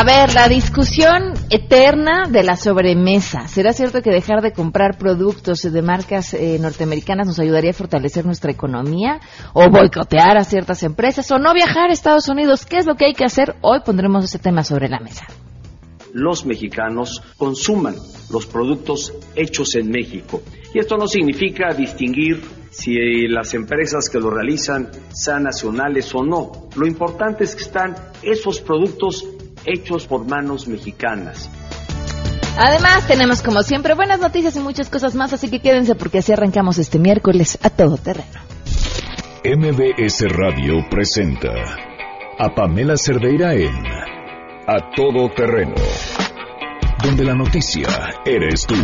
A ver, la discusión eterna de la sobremesa. ¿Será cierto que dejar de comprar productos de marcas eh, norteamericanas nos ayudaría a fortalecer nuestra economía? ¿O boicotear a ciertas empresas? ¿O no viajar a Estados Unidos? ¿Qué es lo que hay que hacer? Hoy pondremos ese tema sobre la mesa. Los mexicanos consuman los productos hechos en México. Y esto no significa distinguir si las empresas que lo realizan sean nacionales o no. Lo importante es que están esos productos hechos por manos mexicanas. Además, tenemos como siempre buenas noticias y muchas cosas más, así que quédense porque así arrancamos este miércoles a todo terreno. MBS Radio presenta a Pamela Cerdeira en A Todo Terreno, donde la noticia eres tú.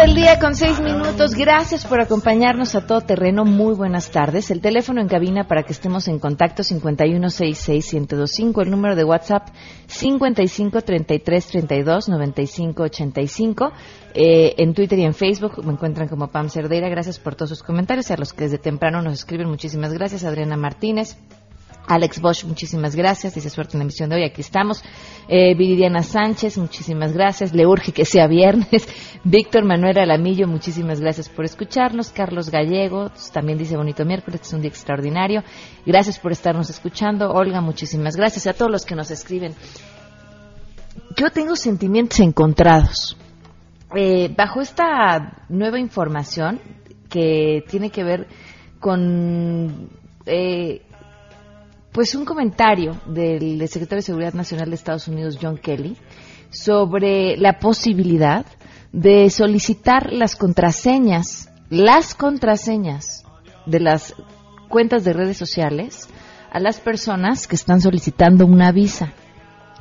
Del día con 6 minutos. Gracias por acompañarnos a todo terreno. Muy buenas tardes. El teléfono en cabina para que estemos en contacto 5166125. El número de WhatsApp 5533329585. Eh, en Twitter y en Facebook me encuentran como Pam Cerdeira. Gracias por todos sus comentarios. A los que desde temprano nos escriben, muchísimas gracias. Adriana Martínez. Alex Bosch, muchísimas gracias. Dice suerte en la emisión de hoy. Aquí estamos. Eh, Viridiana Sánchez, muchísimas gracias. Le urge que sea viernes. Víctor Manuel Alamillo, muchísimas gracias por escucharnos. Carlos Gallegos también dice bonito miércoles, es un día extraordinario. Gracias por estarnos escuchando. Olga, muchísimas gracias. A todos los que nos escriben. Yo tengo sentimientos encontrados. Eh, bajo esta nueva información que tiene que ver con eh, pues un comentario del secretario de Seguridad Nacional de Estados Unidos, John Kelly, sobre la posibilidad de solicitar las contraseñas, las contraseñas de las cuentas de redes sociales a las personas que están solicitando una visa.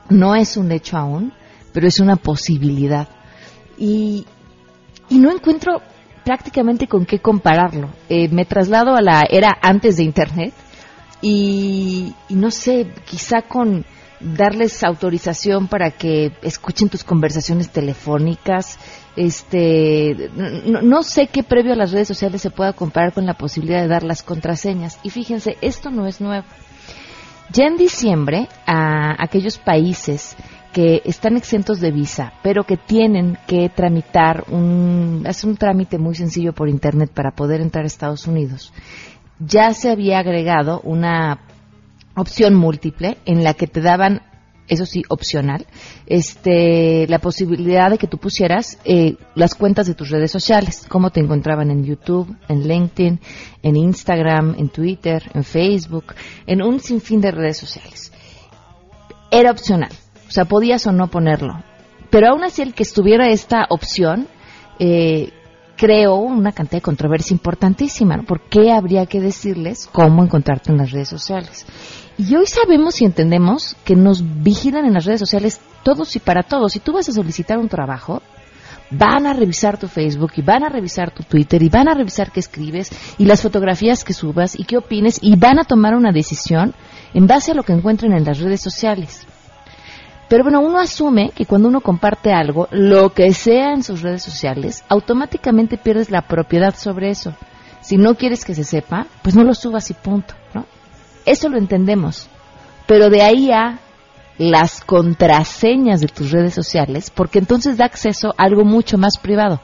No es un hecho aún, pero es una posibilidad. Y, y no encuentro prácticamente con qué compararlo. Eh, me traslado a la era antes de Internet, y, no sé, quizá con darles autorización para que escuchen tus conversaciones telefónicas. Este, no, sé qué previo a las redes sociales se pueda comparar con la posibilidad de dar las contraseñas. Y fíjense, esto no es nuevo. Ya en diciembre, a aquellos países que están exentos de visa, pero que tienen que tramitar un, es un trámite muy sencillo por internet para poder entrar a Estados Unidos ya se había agregado una opción múltiple en la que te daban eso sí, opcional, este, la posibilidad de que tú pusieras eh, las cuentas de tus redes sociales, cómo te encontraban en YouTube, en LinkedIn, en Instagram, en Twitter, en Facebook, en un sinfín de redes sociales. Era opcional, o sea, podías o no ponerlo. Pero aún así, el que estuviera esta opción, eh, creó una cantidad de controversia importantísima. ¿no? ¿Por qué habría que decirles cómo encontrarte en las redes sociales? Y hoy sabemos y entendemos que nos vigilan en las redes sociales todos y para todos. Si tú vas a solicitar un trabajo, van a revisar tu Facebook y van a revisar tu Twitter y van a revisar qué escribes y las fotografías que subas y qué opines y van a tomar una decisión en base a lo que encuentren en las redes sociales. Pero bueno, uno asume que cuando uno comparte algo, lo que sea en sus redes sociales, automáticamente pierdes la propiedad sobre eso. Si no quieres que se sepa, pues no lo subas y punto, ¿no? Eso lo entendemos. Pero de ahí a las contraseñas de tus redes sociales, porque entonces da acceso a algo mucho más privado.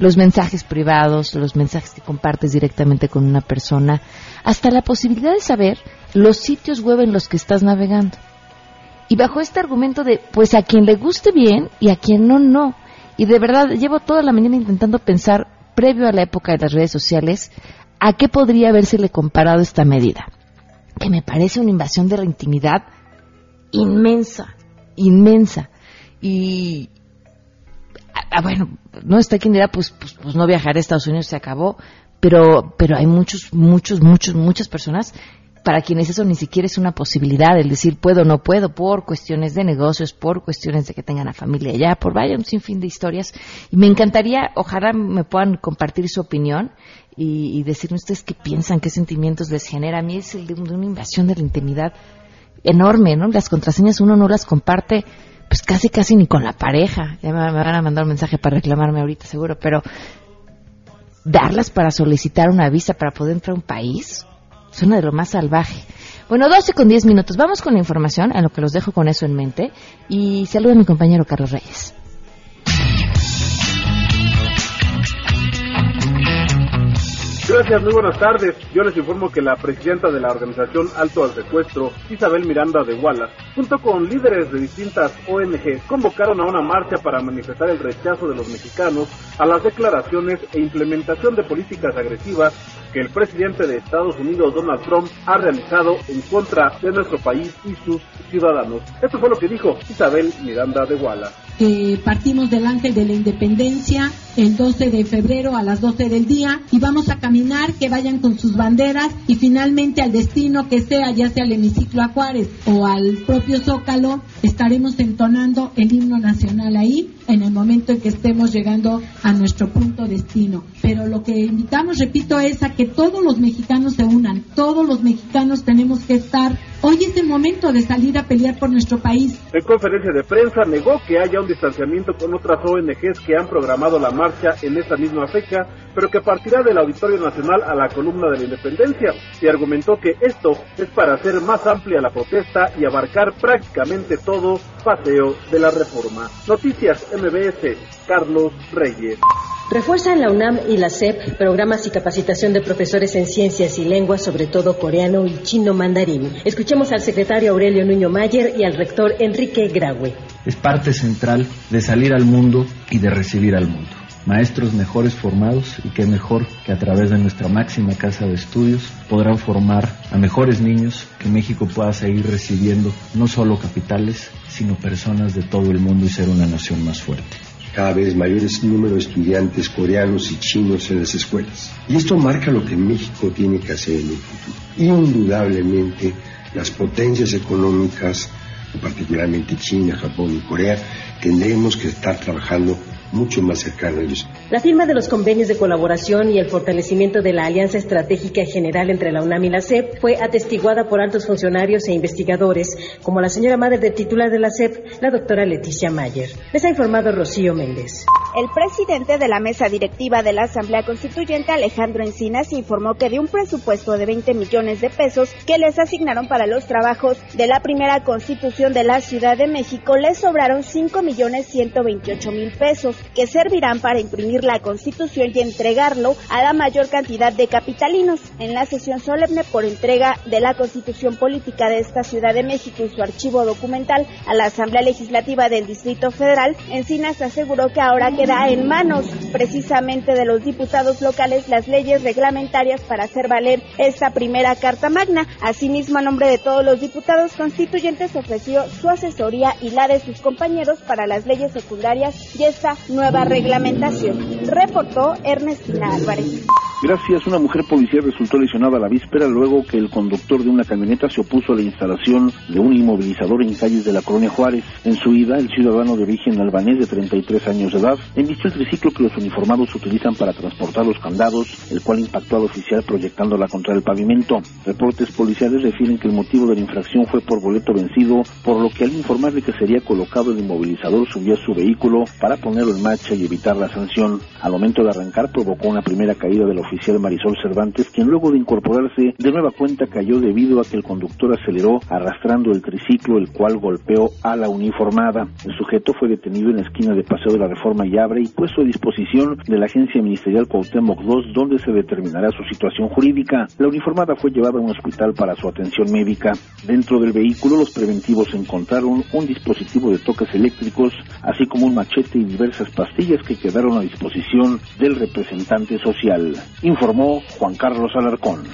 Los mensajes privados, los mensajes que compartes directamente con una persona, hasta la posibilidad de saber los sitios web en los que estás navegando. Y bajo este argumento de, pues a quien le guste bien y a quien no, no. Y de verdad, llevo toda la mañana intentando pensar, previo a la época de las redes sociales, a qué podría habérsele comparado esta medida. Que me parece una invasión de la intimidad inmensa, inmensa. Y, bueno, no está quien dirá, pues, pues, pues no viajar a Estados Unidos se acabó, pero, pero hay muchos, muchos, muchos, muchas personas para quienes eso ni siquiera es una posibilidad, el decir puedo o no puedo, por cuestiones de negocios, por cuestiones de que tengan a familia allá, por vaya un sinfín de historias. Y me encantaría, ojalá me puedan compartir su opinión y, decirme ustedes qué piensan, qué sentimientos les genera. A mí es el de una invasión de la intimidad enorme, ¿no? Las contraseñas uno no las comparte pues casi, casi ni con la pareja. Ya me, van a mandar un mensaje para reclamarme ahorita, seguro, pero darlas para solicitar una visa para poder entrar a un país suena de lo más salvaje. Bueno, 12 con 10 minutos. Vamos con la información, en lo que los dejo con eso en mente. Y saludo a mi compañero Carlos Reyes. Gracias, muy buenas tardes. Yo les informo que la presidenta de la organización Alto al Secuestro, Isabel Miranda de Wallace, junto con líderes de distintas ONG, convocaron a una marcha para manifestar el rechazo de los mexicanos a las declaraciones e implementación de políticas agresivas que el presidente de Estados Unidos, Donald Trump, ha realizado en contra de nuestro país y sus ciudadanos. Esto fue lo que dijo Isabel Miranda de Wallace. Eh, partimos del Ángel de la Independencia el 12 de febrero a las 12 del día y vamos a caminar, que vayan con sus banderas y finalmente al destino que sea, ya sea al hemiciclo a Juárez o al propio Zócalo, estaremos entonando el himno nacional ahí en el momento en que estemos llegando a nuestro punto destino. Pero lo que invitamos, repito, es a que todos los mexicanos se unan, todos los mexicanos tenemos que estar Hoy es el momento de salir a pelear por nuestro país. En conferencia de prensa negó que haya un distanciamiento con otras ONGs que han programado la marcha en esta misma fecha, pero que partirá del Auditorio Nacional a la columna de la Independencia y argumentó que esto es para hacer más amplia la protesta y abarcar prácticamente todo paseo de la reforma. Noticias MBS, Carlos Reyes. Refuerzan la UNAM y la SEP programas y capacitación de profesores en ciencias y lenguas, sobre todo coreano y chino mandarín. Escuchemos al secretario Aurelio Nuño Mayer y al rector Enrique Graue. Es parte central de salir al mundo y de recibir al mundo. Maestros mejores formados y que mejor que a través de nuestra máxima casa de estudios podrán formar a mejores niños que México pueda seguir recibiendo no solo capitales, sino personas de todo el mundo y ser una nación más fuerte cada vez mayores número de estudiantes coreanos y chinos en las escuelas. Y esto marca lo que México tiene que hacer en el futuro. Indudablemente, las potencias económicas, particularmente China, Japón y Corea, tendremos que estar trabajando mucho más cercano a ellos. La firma de los convenios de colaboración y el fortalecimiento de la alianza estratégica general entre la UNAM y la SEP fue atestiguada por altos funcionarios e investigadores, como la señora madre de titular de la SEP, la doctora Leticia Mayer. Les ha informado Rocío Méndez. El presidente de la mesa directiva de la Asamblea Constituyente, Alejandro Encinas, informó que de un presupuesto de 20 millones de pesos que les asignaron para los trabajos de la primera constitución de la Ciudad de México, les sobraron 5 millones 128 mil pesos que servirán para imprimir la Constitución y entregarlo a la mayor cantidad de capitalinos. En la sesión solemne por entrega de la Constitución Política de esta Ciudad de México y su archivo documental a la Asamblea Legislativa del Distrito Federal, Encinas aseguró que ahora queda en manos precisamente de los diputados locales las leyes reglamentarias para hacer valer esta primera Carta Magna. Asimismo, a nombre de todos los diputados constituyentes ofreció su asesoría y la de sus compañeros para las leyes secundarias y esta nueva reglamentación. Reportó Ernestina Álvarez. Gracias, una mujer policía resultó lesionada la víspera luego que el conductor de una camioneta se opuso a la instalación de un inmovilizador en calles de la colonia Juárez. En su ida, el ciudadano de origen albanés de 33 años de edad embistió el triciclo que los uniformados utilizan para transportar los candados, el cual impactó al oficial proyectándola contra el pavimento. Reportes policiales refieren que el motivo de la infracción fue por boleto vencido, por lo que al informarle que sería colocado el inmovilizador subió a su vehículo para ponerlo en marcha y evitar la sanción. Al momento de arrancar provocó una primera caída del oficial Marisol Cervantes, quien luego de incorporarse de nueva cuenta cayó debido a que el conductor aceleró arrastrando el triciclo, el cual golpeó a la uniformada. El sujeto fue detenido en la esquina de Paseo de la Reforma y Abre y puesto a disposición de la Agencia Ministerial Cuauhtémoc II, donde se determinará su situación jurídica. La uniformada fue llevada a un hospital para su atención médica. Dentro del vehículo, los preventivos encontraron un dispositivo de toques eléctricos, así como un machete y diversas pastillas que quedaron a disposición del representante social informó Juan Carlos Alarcón.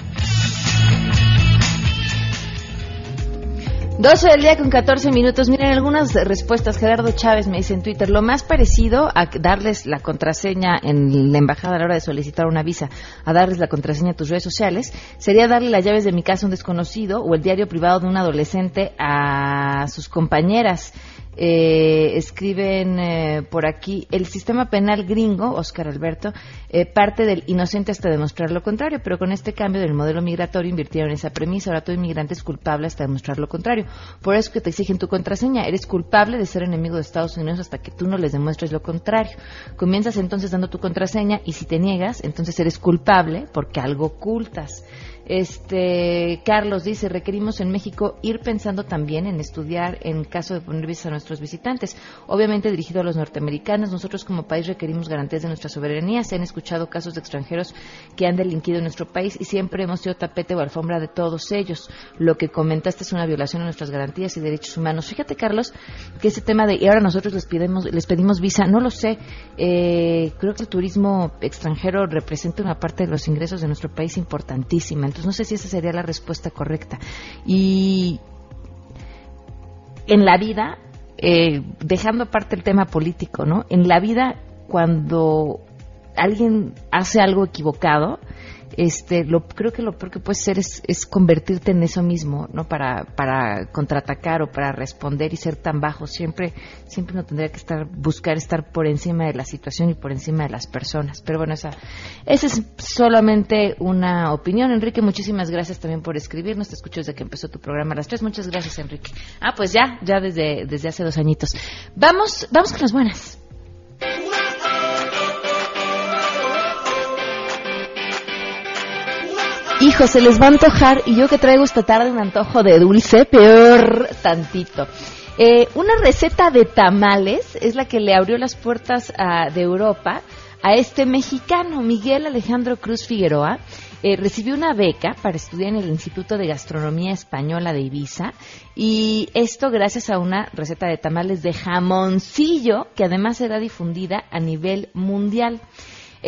12 del día con 14 minutos. Miren algunas respuestas. Gerardo Chávez me dice en Twitter, lo más parecido a darles la contraseña en la embajada a la hora de solicitar una visa, a darles la contraseña a tus redes sociales, sería darle las llaves de mi casa a un desconocido o el diario privado de un adolescente a sus compañeras. Eh, escriben eh, por aquí, el sistema penal gringo, Oscar Alberto, eh, parte del inocente hasta demostrar lo contrario, pero con este cambio del modelo migratorio invirtieron esa premisa, ahora todo inmigrante es culpable hasta demostrar lo contrario. Por eso que te exigen tu contraseña. Eres culpable de ser enemigo de Estados Unidos hasta que tú no les demuestres lo contrario. Comienzas entonces dando tu contraseña y si te niegas, entonces eres culpable porque algo ocultas. Este, Carlos dice, requerimos en México ir pensando también en estudiar en caso de poner visas a nuestros visitantes. Obviamente dirigido a los norteamericanos, nosotros como país requerimos garantías de nuestra soberanía. Se han escuchado casos de extranjeros que han delinquido en nuestro país y siempre hemos sido tapete o alfombra de todos ellos. Lo que comentaste es una violación a nuestras garantías y derechos humanos. Fíjate, Carlos, que ese tema de, y ahora nosotros les pedimos, les pedimos visa, no lo sé. Eh, creo que el turismo extranjero representa una parte de los ingresos de nuestro país importantísima no sé si esa sería la respuesta correcta. Y en la vida, eh, dejando aparte el tema político, ¿no? En la vida, cuando alguien hace algo equivocado, este, lo, creo que lo peor que puedes hacer es, convertirte en eso mismo, ¿no? Para, para contraatacar o para responder y ser tan bajo. Siempre, siempre uno tendría que estar, buscar estar por encima de la situación y por encima de las personas. Pero bueno, esa, esa es solamente una opinión. Enrique, muchísimas gracias también por escribirnos. Te escucho desde que empezó tu programa a las tres. Muchas gracias, Enrique. Ah, pues ya, ya desde, desde hace dos añitos. Vamos, vamos con las buenas. Hijo, se les va a antojar y yo que traigo esta tarde un antojo de dulce, peor tantito. Eh, una receta de tamales es la que le abrió las puertas de Europa a este mexicano, Miguel Alejandro Cruz Figueroa. Eh, recibió una beca para estudiar en el Instituto de Gastronomía Española de Ibiza y esto gracias a una receta de tamales de jamoncillo que además será difundida a nivel mundial.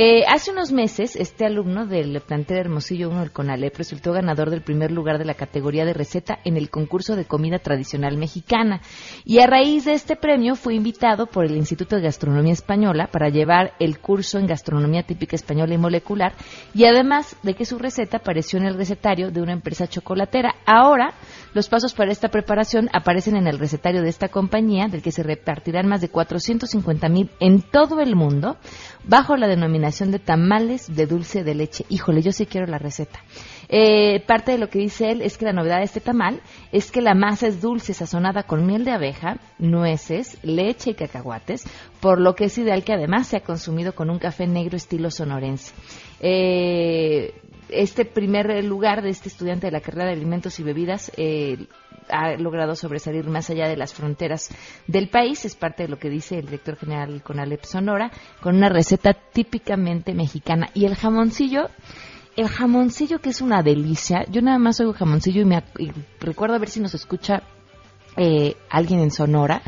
Eh, hace unos meses, este alumno del plantel Hermosillo 1 del CONALEP resultó ganador del primer lugar de la categoría de receta en el concurso de comida tradicional mexicana. Y a raíz de este premio fue invitado por el Instituto de Gastronomía Española para llevar el curso en gastronomía típica española y molecular. Y además de que su receta apareció en el recetario de una empresa chocolatera. Ahora, los pasos para esta preparación aparecen en el recetario de esta compañía, del que se repartirán más de 450 mil en todo el mundo, bajo la denominación de tamales de dulce de leche. Híjole, yo sí quiero la receta. Eh, parte de lo que dice él es que la novedad de este tamal es que la masa es dulce, sazonada con miel de abeja, nueces, leche y cacahuates, por lo que es ideal que además sea consumido con un café negro estilo sonorense. Eh, este primer lugar de este estudiante de la carrera de alimentos y bebidas eh, ha logrado sobresalir más allá de las fronteras del país. Es parte de lo que dice el director general con Alep Sonora, con una receta típicamente mexicana. Y el jamoncillo, el jamoncillo que es una delicia. Yo nada más oigo jamoncillo y, me, recuerdo a ver si nos escucha eh, alguien en Sonora.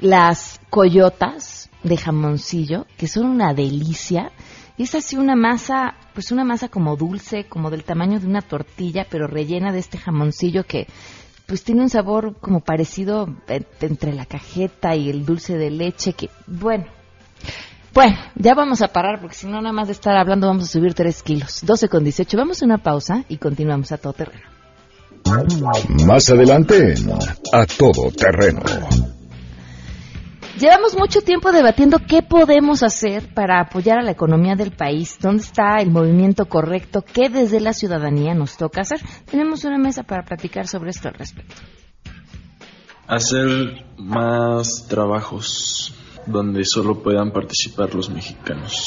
Las coyotas de jamoncillo, que son una delicia. Y es así una masa, pues una masa como dulce, como del tamaño de una tortilla, pero rellena de este jamoncillo que pues tiene un sabor como parecido entre la cajeta y el dulce de leche que, bueno, bueno, ya vamos a parar porque si no nada más de estar hablando vamos a subir 3 kilos. 12 con 18. Vamos a una pausa y continuamos a todo terreno. Más adelante A Todo Terreno. Llevamos mucho tiempo debatiendo qué podemos hacer para apoyar a la economía del país, dónde está el movimiento correcto, qué desde la ciudadanía nos toca hacer. Tenemos una mesa para platicar sobre esto al respecto. Hacer más trabajos donde solo puedan participar los mexicanos.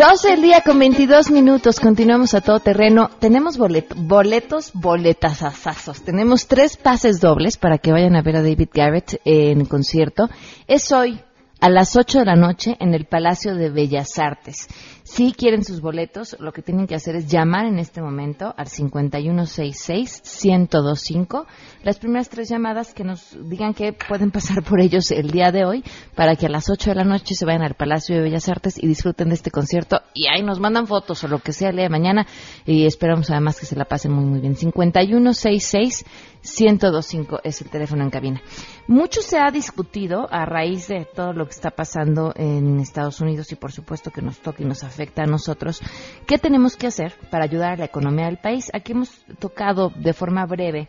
12 el día con 22 minutos. Continuamos a todo terreno. Tenemos boleto, boletos, boletasazazos. Tenemos tres pases dobles para que vayan a ver a David Garrett en concierto. Es hoy a las 8 de la noche en el Palacio de Bellas Artes. Si quieren sus boletos, lo que tienen que hacer es llamar en este momento al 5166-1025. Las primeras tres llamadas que nos digan que pueden pasar por ellos el día de hoy para que a las 8 de la noche se vayan al Palacio de Bellas Artes y disfruten de este concierto. Y ahí nos mandan fotos o lo que sea el día de mañana y esperamos además que se la pasen muy, muy bien. 5166 1025 es el teléfono en cabina. Mucho se ha discutido a raíz de todo lo que está pasando en Estados Unidos y por supuesto que nos toca y nos afecta a nosotros. ¿Qué tenemos que hacer para ayudar a la economía del país? Aquí hemos tocado de forma breve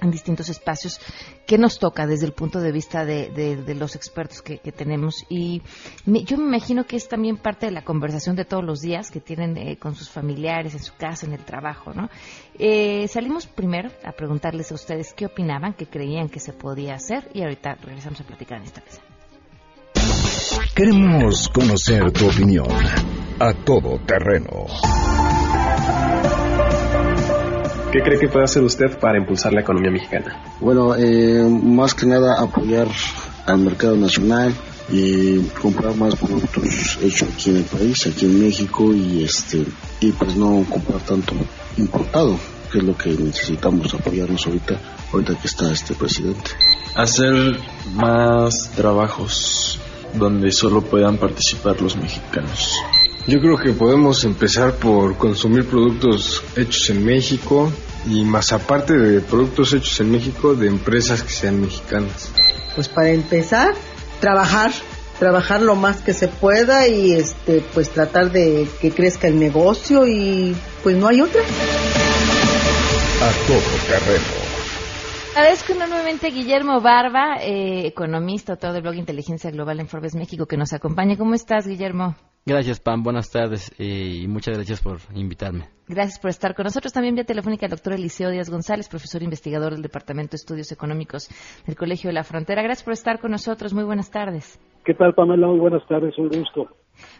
en distintos espacios qué nos toca desde el punto de vista de, los expertos que, tenemos y yo me imagino que es también parte de la conversación de todos los días que tienen eh, con sus familiares en su casa en el trabajo no eh, salimos primero a preguntarles a ustedes qué opinaban qué creían que se podía hacer y ahorita regresamos a platicar en esta mesa queremos conocer tu opinión a todo terreno ¿Qué cree que puede hacer usted para impulsar la economía mexicana? Bueno, eh, más que nada apoyar al mercado nacional y comprar más productos hechos aquí en el país, aquí en México y este y pues no comprar tanto importado, que es lo que necesitamos apoyarnos ahorita, ahorita que está este presidente. Hacer más trabajos donde solo puedan participar los mexicanos. Yo creo que podemos empezar por consumir productos hechos en México y más aparte de productos hechos en México, de empresas que sean mexicanas. Pues para empezar, trabajar, trabajar lo más que se pueda y este pues tratar de que crezca el negocio y pues no hay otra. A todo terreno. Agradezco enormemente a Guillermo Barba, eh, economista, autor del blog Inteligencia Global en Forbes México, que nos acompaña. ¿Cómo estás, Guillermo? Gracias, Pam. Buenas tardes eh, y muchas gracias por invitarme. Gracias por estar con nosotros. También vía telefónica el doctor Eliseo Díaz González, profesor investigador del Departamento de Estudios Económicos del Colegio de la Frontera. Gracias por estar con nosotros. Muy buenas tardes. ¿Qué tal, Pamela? Muy buenas tardes. Un gusto.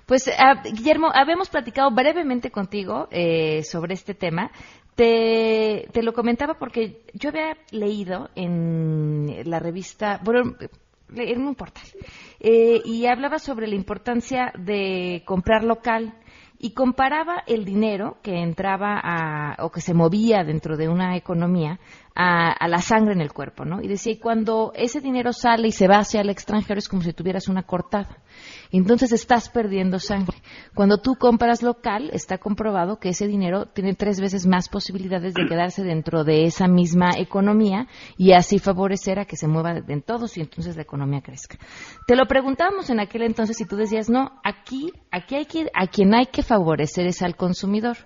Pues, ah, Guillermo, habíamos platicado brevemente contigo eh, sobre este tema. Te, te lo comentaba porque yo había leído en la revista, bueno, en un portal, eh, y hablaba sobre la importancia de comprar local y comparaba el dinero que entraba a, o que se movía dentro de una economía a, la sangre en el cuerpo, ¿no? Y decía, y cuando ese dinero sale y se va hacia el extranjero es como si tuvieras una cortada. Entonces estás perdiendo sangre. Cuando tú compras local, está comprobado que ese dinero tiene tres veces más posibilidades de quedarse dentro de esa misma economía y así favorecer a que se mueva en todos y entonces la economía crezca. Te lo preguntábamos en aquel entonces y tú decías, no, aquí, aquí hay que, a quien hay que favorecer es al consumidor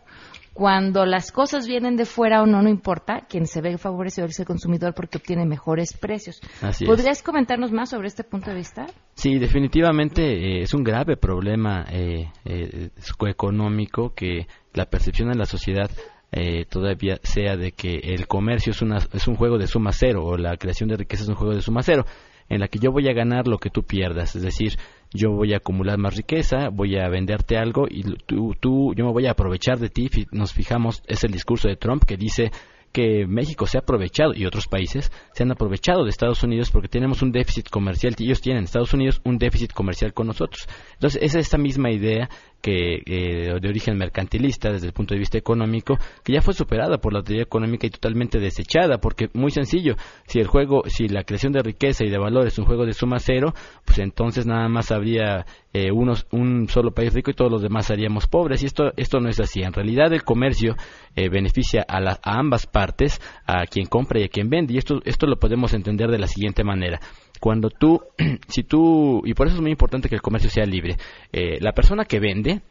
cuando las cosas vienen de fuera o no, no importa, quien se ve favorecido es el consumidor porque obtiene mejores precios. ¿Podrías comentarnos más sobre este punto de vista? Sí, definitivamente eh, es un grave problema eh, eh, económico que la percepción de la sociedad eh, todavía sea de que el comercio es, una, es un juego de suma cero o la creación de riqueza es un juego de suma cero en la que yo voy a ganar lo que tú pierdas, es decir, yo voy a acumular más riqueza, voy a venderte algo y tú, tú, yo me voy a aprovechar de ti. Nos fijamos, es el discurso de Trump que dice que México se ha aprovechado y otros países se han aprovechado de Estados Unidos porque tenemos un déficit comercial y ellos tienen Estados Unidos un déficit comercial con nosotros. Entonces, es esta misma idea que eh, de origen mercantilista desde el punto de vista económico que ya fue superada por la teoría económica y totalmente desechada porque muy sencillo si el juego si la creación de riqueza y de valor es un juego de suma cero pues entonces nada más habría eh, unos, un solo país rico y todos los demás seríamos pobres y esto esto no es así. En realidad el comercio eh, beneficia a, a ambas partes a quien compra y a quien vende y esto esto lo podemos entender de la siguiente manera cuando tú, si tú, y por eso es muy importante que el comercio sea libre, eh, la persona que vende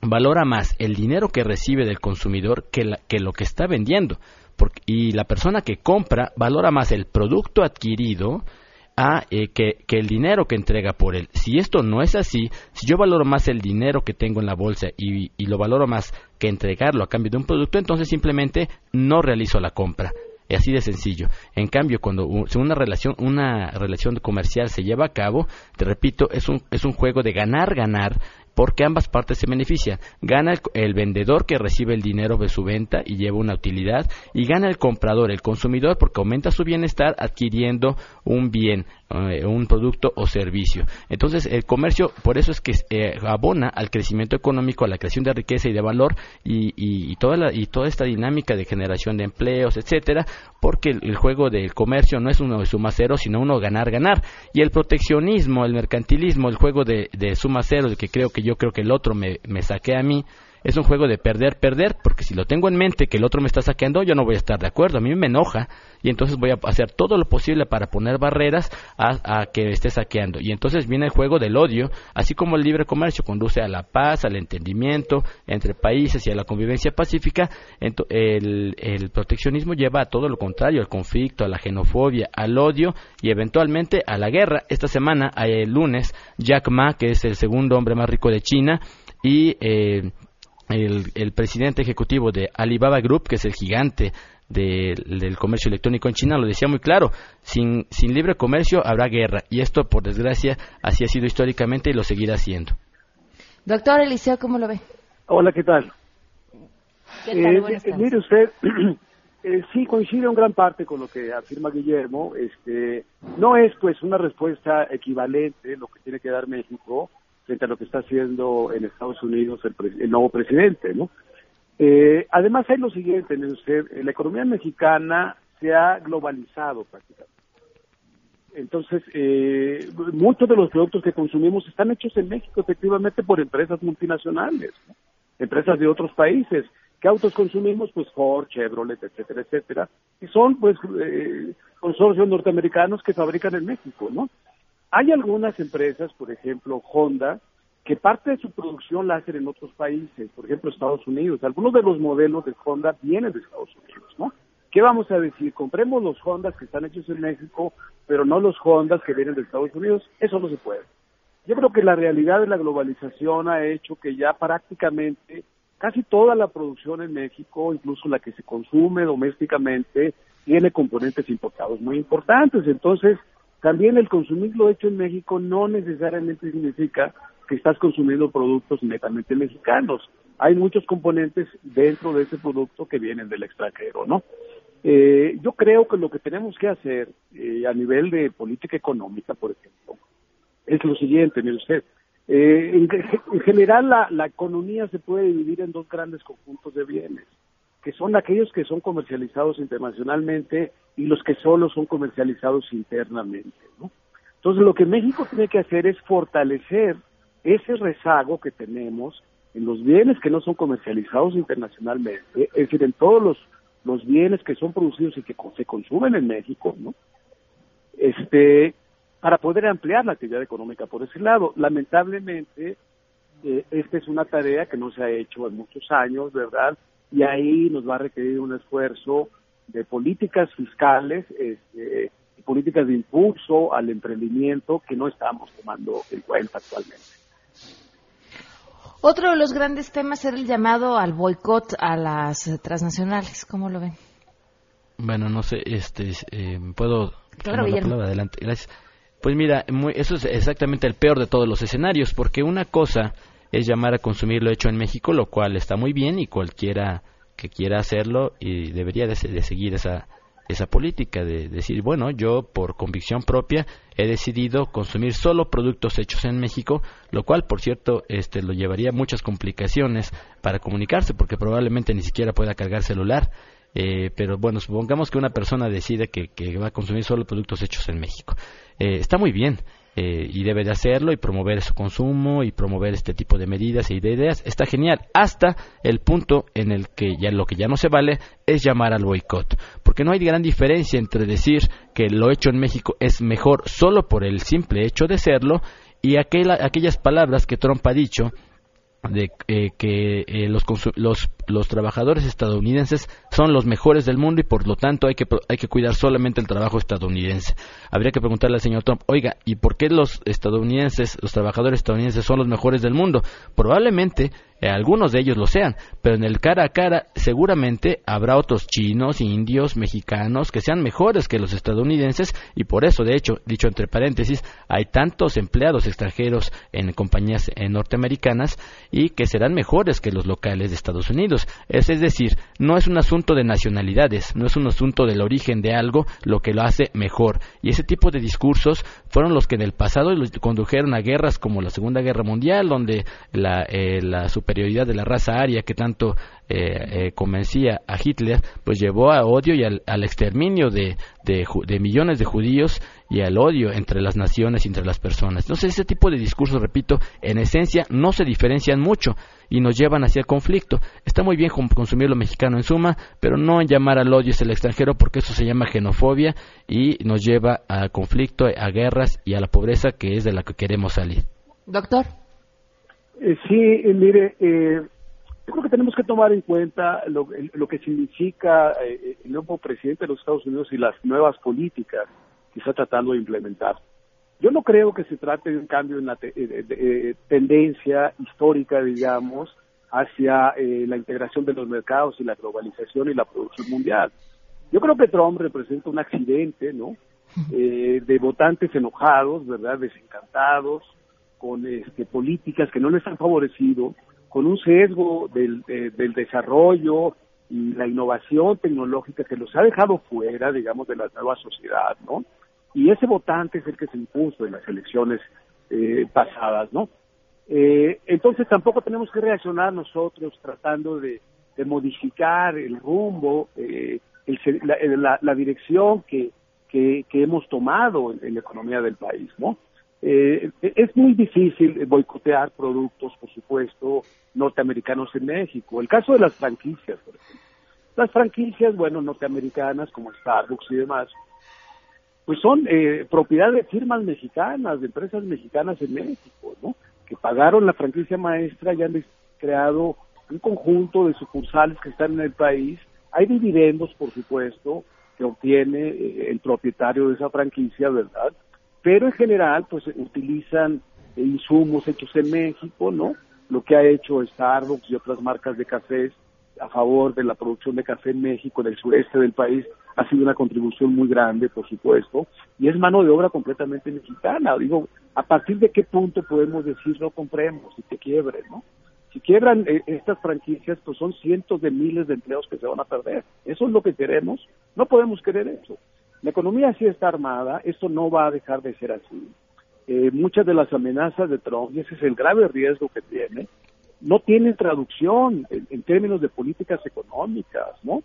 valora más el dinero que recibe del consumidor que, que lo que está vendiendo. y la persona que compra valora más el producto adquirido a, eh, que, el dinero que entrega por él. Si esto no es así, si yo valoro más el dinero que tengo en la bolsa y, y lo valoro más que entregarlo a cambio de un producto, entonces simplemente no realizo la compra así de sencillo. En cambio, cuando una relación, una relación comercial se lleva a cabo, te repito, es un, es un juego de ganar, ganar, porque ambas partes se benefician. Gana el, vendedor que recibe el dinero de su venta y lleva una utilidad, y gana el comprador, el consumidor, porque aumenta su bienestar adquiriendo un bien eh, un producto o servicio. Entonces, el comercio, por eso es que eh, abona al crecimiento económico, a la creación de riqueza y de valor y, y, toda, la, y toda esta dinámica de generación de empleos, etcétera, porque el, juego del comercio no es uno de suma cero, sino uno ganar, ganar. Y el proteccionismo, el mercantilismo, el juego de, suma cero, de que creo que yo creo que el otro me, me saque a mí, es un juego de perder, perder, porque si lo tengo en mente que el otro me está saqueando, yo no voy a estar de acuerdo, a mí me enoja y entonces voy a hacer todo lo posible para poner barreras a, que esté saqueando. Y entonces viene el juego del odio, así como el libre comercio conduce a la paz, al entendimiento entre países y a la convivencia pacífica, el, el proteccionismo lleva a todo lo contrario, al conflicto, a la xenofobia, al odio y eventualmente a la guerra. Esta semana, el lunes, Jack Ma, que es el segundo hombre más rico de China, y eh, el, presidente ejecutivo de Alibaba Group, que es el gigante del comercio electrónico en China, lo decía muy claro, sin, sin libre comercio habrá guerra, y esto, por desgracia, así ha sido históricamente y lo seguirá siendo. Doctor Eliseo, ¿cómo lo ve? Hola, ¿qué tal? ¿Qué tal? Eh, mire usted, eh, sí coincide en gran parte con lo que afirma Guillermo. Este, no es pues una respuesta equivalente lo que tiene que dar México frente a lo que está haciendo en Estados Unidos el, nuevo presidente, ¿no? Eh, además hay lo siguiente, la economía mexicana se ha globalizado prácticamente. Entonces, eh, muchos de los productos que consumimos están hechos en México, efectivamente, por empresas multinacionales, empresas de otros países. ¿Qué autos consumimos? Pues Ford, Chevrolet, etcétera, etcétera. Y son, pues, eh, consorcios norteamericanos que fabrican en México, ¿no? Hay algunas empresas, por ejemplo, Honda, que parte de su producción la hacen en otros países, por ejemplo, Estados Unidos. Algunos de los modelos de Honda vienen de Estados Unidos, ¿no? ¿Qué vamos a decir? Compremos los Hondas que están hechos en México, pero no los Hondas que vienen de Estados Unidos. Eso no se puede. Yo creo que la realidad de la globalización ha hecho que ya prácticamente casi toda la producción en México, incluso la que se consume domésticamente, tiene componentes importados muy importantes. Entonces, también el consumirlo hecho en México no necesariamente significa que estás consumiendo productos netamente mexicanos. Hay muchos componentes dentro de ese producto que vienen del extranjero, ¿no? Eh, yo creo que lo que tenemos que hacer eh, a nivel de política económica, por ejemplo, es lo siguiente, mire usted. Eh, en, general, la, la economía se puede dividir en dos grandes conjuntos de bienes que son aquellos que son comercializados internacionalmente y los que solo son comercializados internamente. ¿no? Entonces, lo que México tiene que hacer es fortalecer ese rezago que tenemos en los bienes que no son comercializados internacionalmente, es decir, en todos los, los bienes que son producidos y que se consumen en México, ¿no? Este, para poder ampliar la actividad económica por ese lado. Lamentablemente, eh, esta es una tarea que no se ha hecho en muchos años, ¿verdad? Y ahí nos va a requerir un esfuerzo de políticas fiscales este, y políticas de impulso al emprendimiento que no estamos tomando en cuenta actualmente. Otro de los grandes temas era el llamado al boicot a las transnacionales. ¿Cómo lo ven? Bueno, no sé, este, eh, puedo claro, la palabra adelante. Gracias. Pues mira, eso es exactamente el peor de todos los escenarios, porque una cosa es llamar a consumir lo hecho en México, lo cual está muy bien y cualquiera que quiera hacerlo y debería de, seguir esa, esa política de decir, bueno, yo por convicción propia he decidido consumir solo productos hechos en México, lo cual, por cierto, este, lo llevaría a muchas complicaciones para comunicarse, porque probablemente ni siquiera pueda cargar celular. Eh, pero bueno, supongamos que una persona decide que, que, va a consumir solo productos hechos en México. Eh, está muy bien, eh, y debe de hacerlo y promover su consumo y promover este tipo de medidas y de ideas. Está genial hasta el punto en el que ya lo que ya no se vale es llamar al boicot, porque no hay gran diferencia entre decir que lo hecho en México es mejor solo por el simple hecho de serlo y aquellas palabras que Trump ha dicho de eh, que eh, los, los, los, trabajadores estadounidenses son los mejores del mundo y por lo tanto hay que, hay que cuidar solamente el trabajo estadounidense. Habría que preguntarle al señor Trump, oiga, ¿y por qué los estadounidenses, los trabajadores estadounidenses son los mejores del mundo? Probablemente eh, algunos de ellos lo sean, pero en el cara a cara seguramente habrá otros chinos, indios, mexicanos que sean mejores que los estadounidenses y por eso, de hecho, dicho entre paréntesis, hay tantos empleados extranjeros en compañías norteamericanas y que serán mejores que los locales de Estados Unidos. Es, es decir, no es un asunto de nacionalidades, no es un asunto del origen de algo lo que lo hace mejor. Y ese tipo de discursos fueron los que en el pasado condujeron a guerras como la Segunda Guerra Mundial, donde la, eh, la superioridad de la raza aria que tanto eh, eh, convencía a Hitler, pues llevó a odio y al exterminio de, de, de, millones de judíos y al odio entre las naciones y entre las personas. Entonces, ese tipo de discursos, repito, en esencia no se diferencian mucho y nos llevan hacia el conflicto. Está muy bien consumir lo mexicano en suma, pero no en llamar al odio hacia el extranjero porque eso se llama xenofobia y nos lleva al conflicto, a guerras y a la pobreza que es de la que queremos salir. Doctor. Eh, sí, mire, eh, yo creo que tenemos que tomar en cuenta lo, lo que significa eh, el nuevo presidente de los Estados Unidos y las nuevas políticas que está tratando de implementar. Yo no creo que se trate de un cambio en la te, de, de, tendencia histórica, digamos, hacia eh, la integración de los mercados y la globalización y la producción mundial. Yo creo que Trump representa un accidente, ¿no? Eh, de votantes enojados, ¿verdad? Desencantados, con este, políticas que no les han favorecido, con un sesgo del, de, del desarrollo y la innovación tecnológica que los ha dejado fuera, digamos, de la nueva sociedad, ¿no? y ese votante es el que se impuso en las elecciones eh, pasadas, ¿no? Eh, entonces tampoco tenemos que reaccionar nosotros tratando de, modificar el rumbo, eh, el, la, la, la, dirección que, que, que hemos tomado en, la economía del país, ¿no? Eh, es muy difícil boicotear productos, por supuesto, norteamericanos en México. El caso de las franquicias, por ejemplo. Las franquicias, bueno, norteamericanas como Starbucks y demás, pues son eh, propiedad de firmas mexicanas, de empresas mexicanas en México, ¿no? Que pagaron la franquicia maestra y han creado un conjunto de sucursales que están en el país. Hay dividendos, por supuesto, que obtiene eh, el propietario de esa franquicia, ¿verdad? Pero en general, pues utilizan insumos hechos en México, ¿no? Lo que ha hecho Starbucks y otras marcas de cafés a favor de la producción de café en México, en el sureste del país, ha sido una contribución muy grande, por supuesto, y es mano de obra completamente mexicana. Digo, ¿a partir de qué punto podemos decir no compremos y que quiebren, no? Si quiebran eh, estas franquicias, pues son cientos de miles de empleos que se van a perder. ¿Eso es lo que queremos? No podemos querer eso. La economía sí está armada, esto no va a dejar de ser así. Eh, muchas de las amenazas de Trump, y ese es el grave riesgo que tiene, no tienen traducción en, en términos de políticas económicas, ¿no?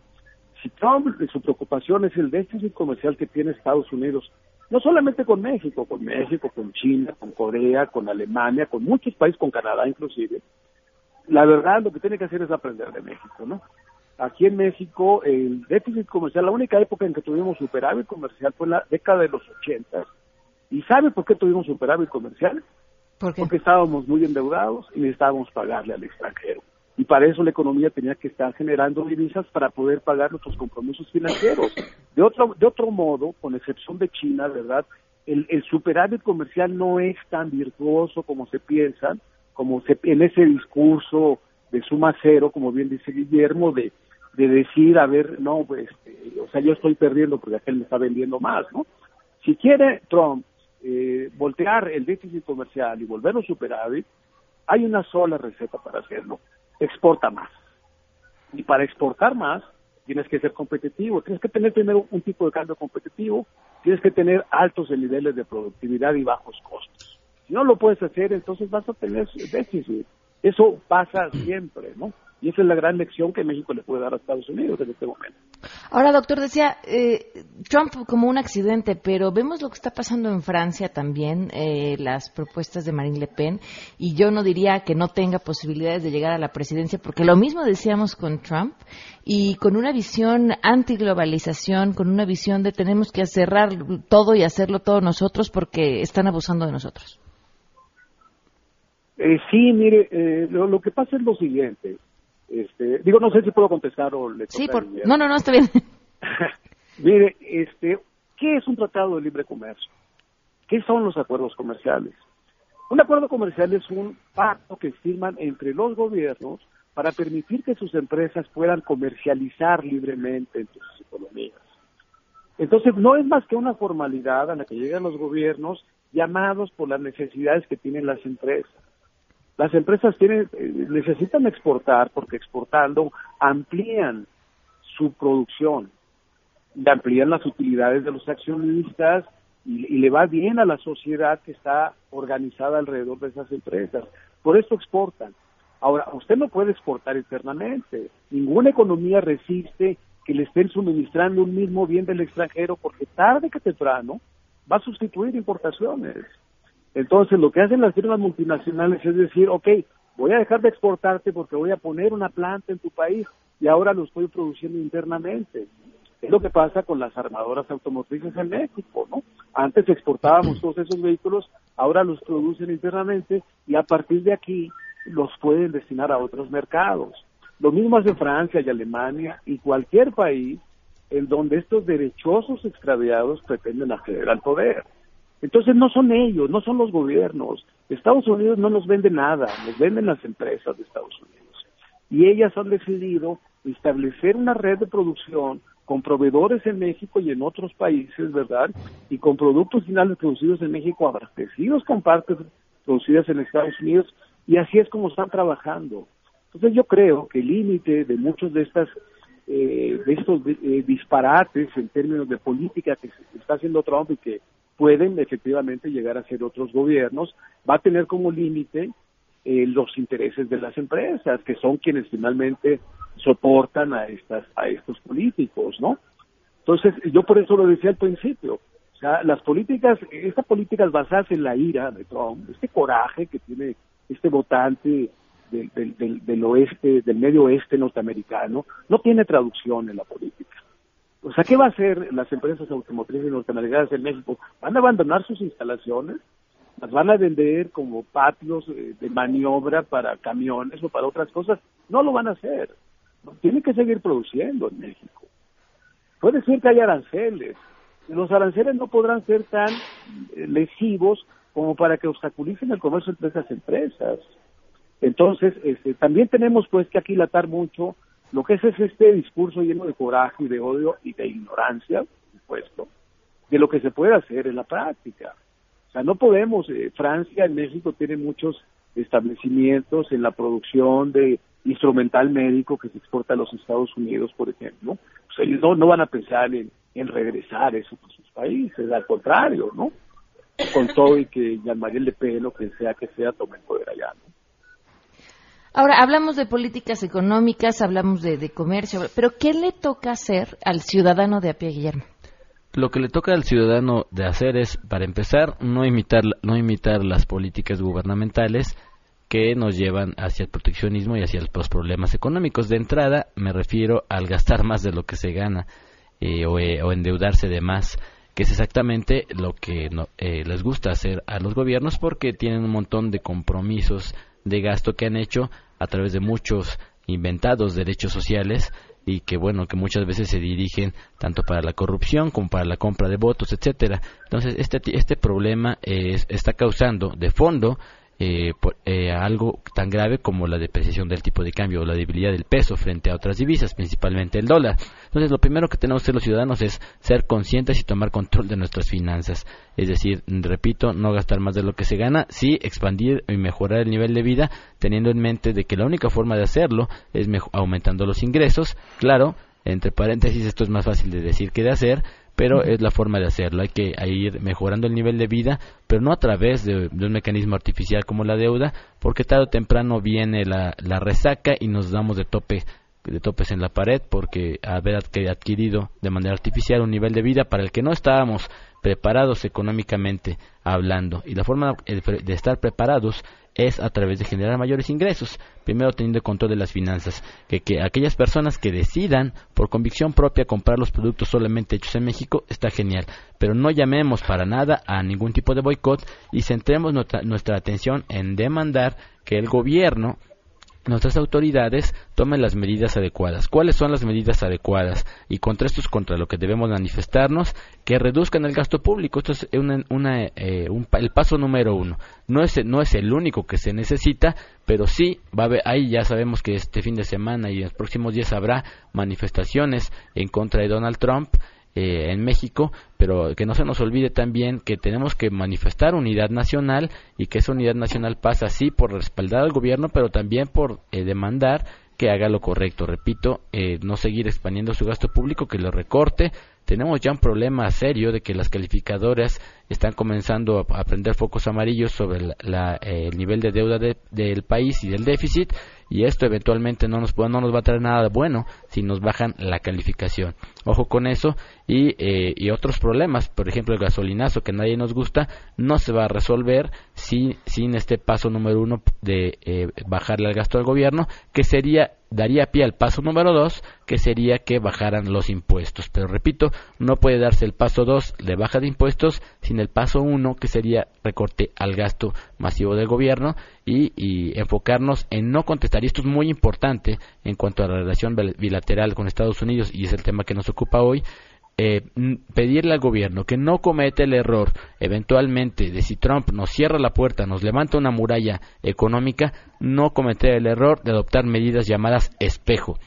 Si Trump, su preocupación es el déficit comercial que tiene Estados Unidos, no solamente con México, con México, con China, con Corea, con Alemania, con muchos países, con Canadá inclusive, la verdad lo que tiene que hacer es aprender de México, ¿no? Aquí en México el déficit comercial, la única época en que tuvimos superávit comercial fue en la década de los 80. ¿Y sabe por qué tuvimos superávit comercial? ¿Por Porque estábamos muy endeudados y necesitábamos pagarle al extranjero y para eso la economía tenía que estar generando divisas para poder pagar nuestros compromisos financieros. De otro, de otro modo, con excepción de China, ¿verdad? El, el superávit comercial no es tan virtuoso como se piensa, como se, en ese discurso de suma cero, como bien dice Guillermo, de, de decir, a ver, no, pues, este, o sea, yo estoy perdiendo porque aquel me está vendiendo más, ¿no? Si quiere Trump eh, voltear el déficit comercial y volverlo superávit, hay una sola receta para hacerlo, exporta más. Y para exportar más, tienes que ser competitivo, tienes que tener primero un tipo de cambio competitivo, tienes que tener altos niveles de productividad y bajos costos. Si no lo puedes hacer, entonces vas a tener déficit. Eso pasa siempre, ¿no? Y esa es la gran lección que México le puede dar a Estados Unidos en este momento. Ahora, doctor, decía eh, Trump como un accidente, pero vemos lo que está pasando en Francia también, eh, las propuestas de Marine Le Pen, y yo no diría que no tenga posibilidades de llegar a la presidencia, porque lo mismo decíamos con Trump, y con una visión antiglobalización, con una visión de tenemos que cerrar todo y hacerlo todos nosotros porque están abusando de nosotros. Eh, sí, mire, eh, lo, lo, que pasa es lo siguiente. Este, digo, no sé si puedo contestar o le Sí, por... no, no, no, está bien. mire, este, ¿qué es un tratado de libre comercio? ¿Qué son los acuerdos comerciales? Un acuerdo comercial es un pacto que firman entre los gobiernos para permitir que sus empresas puedan comercializar libremente entre sus economías. Entonces, no es más que una formalidad a la que llegan los gobiernos llamados por las necesidades que tienen las empresas. Las empresas tienen, eh, necesitan exportar porque exportando amplían su producción y amplían las utilidades de los accionistas y, le va bien a la sociedad que está organizada alrededor de esas empresas. Por eso exportan. Ahora, usted no puede exportar internamente. Ninguna economía resiste que le estén suministrando un mismo bien del extranjero porque tarde que temprano va a sustituir importaciones. Entonces, lo que hacen las firmas multinacionales es decir, ok, voy a dejar de exportarte porque voy a poner una planta en tu país y ahora lo estoy produciendo internamente. Es lo que pasa con las armadoras automotrices en México, ¿no? Antes exportábamos todos esos vehículos, ahora los producen internamente y a partir de aquí los pueden destinar a otros mercados. Lo mismo hace Francia y Alemania y cualquier país en donde estos derechosos extraviados pretenden acceder al poder. Entonces no son ellos, no son los gobiernos. Estados Unidos no nos vende nada, nos venden las empresas de Estados Unidos. Y ellas han decidido establecer una red de producción con proveedores en México y en otros países, ¿verdad? Y con productos finales producidos en México, abastecidos con partes producidas en Estados Unidos, y así es como están trabajando. Entonces yo creo que el límite de muchos de estas eh, de estos eh, disparates en términos de política que está haciendo Trump y que pueden efectivamente llegar a ser otros gobiernos, va a tener como límite eh, los intereses de las empresas, que son quienes finalmente soportan a estas a estos políticos, ¿no? Entonces, yo por eso lo decía al principio, o sea, las políticas, estas políticas basadas en la ira de Trump, este coraje que tiene este votante del, del, del, oeste, del medio oeste norteamericano, no tiene traducción en la política. O sea, ¿qué va a hacer las empresas automotrices norteamericanas en México? ¿Van a abandonar sus instalaciones? las van a vender como patios eh, de maniobra para camiones o para otras cosas. No lo van a hacer. Tienen que seguir produciendo en México. Puede ser que haya aranceles. Los aranceles no podrán ser tan eh, lesivos como para que obstaculicen el comercio entre esas empresas. Entonces, este, también tenemos pues que aquilatar mucho lo que es, es este discurso lleno de coraje y de odio y de ignorancia, por supuesto, de lo que se puede hacer en la práctica no podemos, eh, Francia en México tiene muchos establecimientos en la producción de instrumental médico que se exporta a los Estados Unidos, por ejemplo. Pues ellos no, van a pensar en, regresar eso a sus países, al contrario, ¿no? Con todo y que Jean-Marie Le Pen, lo que sea que sea, tome el poder allá, ¿no? Ahora, hablamos de políticas económicas, hablamos de, comercio, pero ¿qué le toca hacer al ciudadano de a pie, Guillermo? lo que le toca al ciudadano de hacer es, para empezar, no imitar, no imitar las políticas gubernamentales que nos llevan hacia el proteccionismo y hacia los problemas económicos. De entrada, me refiero al gastar más de lo que se gana eh, eh, o, endeudarse de más, que es exactamente lo que eh, les gusta hacer a los gobiernos porque tienen un montón de compromisos de gasto que han hecho a través de muchos inventados derechos sociales y que bueno que muchas veces se dirigen tanto para la corrupción como para la compra de votos etcétera. Entonces este este problema está causando de fondo eh, eh, algo tan grave como la depreciación del tipo de cambio o la debilidad del peso frente a otras divisas, principalmente el dólar. Entonces, lo primero que tenemos que hacer los ciudadanos es ser conscientes y tomar control de nuestras finanzas. Es decir, repito, no gastar más de lo que se gana, sí expandir y mejorar el nivel de vida, teniendo en mente de que la única forma de hacerlo es aumentando los ingresos. Claro, entre paréntesis, esto es más fácil de decir que de hacer, pero es la forma de hacerlo. Hay que ir mejorando el nivel de vida, pero no a través de, un mecanismo artificial como la deuda, porque tarde o temprano viene la, la resaca y nos damos de tope de topes en la pared porque haber adquirido de manera artificial un nivel de vida para el que no estábamos preparados económicamente hablando. Y la forma de estar preparados es a través de generar mayores ingresos, primero teniendo control de las finanzas, que, que aquellas personas que decidan por convicción propia comprar los productos solamente hechos en México está genial, pero no llamemos para nada a ningún tipo de boicot y centremos nuestra atención en demandar que el gobierno nuestras autoridades tomen las medidas adecuadas. ¿Cuáles son las medidas adecuadas? Y contra esto es contra lo que debemos manifestarnos, que reduzcan el gasto público. Esto es una, eh, el paso número uno. No es, no es el único que se necesita, pero sí va a haber, ahí ya sabemos que este fin de semana y en los próximos días habrá manifestaciones en contra de Donald Trump eh, en México, pero que no se nos olvide también que tenemos que manifestar unidad nacional y que esa unidad nacional pasa así por respaldar al gobierno, pero también por eh, demandar que haga lo correcto. Repito, eh, no seguir expandiendo su gasto público, que lo recorte. Tenemos ya un problema serio de que las calificadoras están comenzando a, prender focos amarillos sobre el nivel de deuda del país y del déficit y esto eventualmente no nos, no nos va a traer nada bueno si nos bajan la calificación. Ojo con eso y, eh, y otros problemas, por ejemplo el gasolinazo que nadie nos gusta, no se va a resolver sin, sin este paso número uno de eh, bajarle el gasto al gobierno, que sería daría pie al paso número dos, que sería que bajaran los impuestos. Pero repito, no puede darse el paso dos de baja de impuestos sin el paso uno, que sería recorte al gasto masivo del gobierno y, y, enfocarnos en no contestar. Y esto es muy importante en cuanto a la relación bilateral con Estados Unidos y es el tema que nos ocupa hoy. Eh, pedirle al gobierno que no cometa el error eventualmente de si Trump nos cierra la puerta, nos levanta una muralla económica, no cometer el error de adoptar medidas llamadas espejo.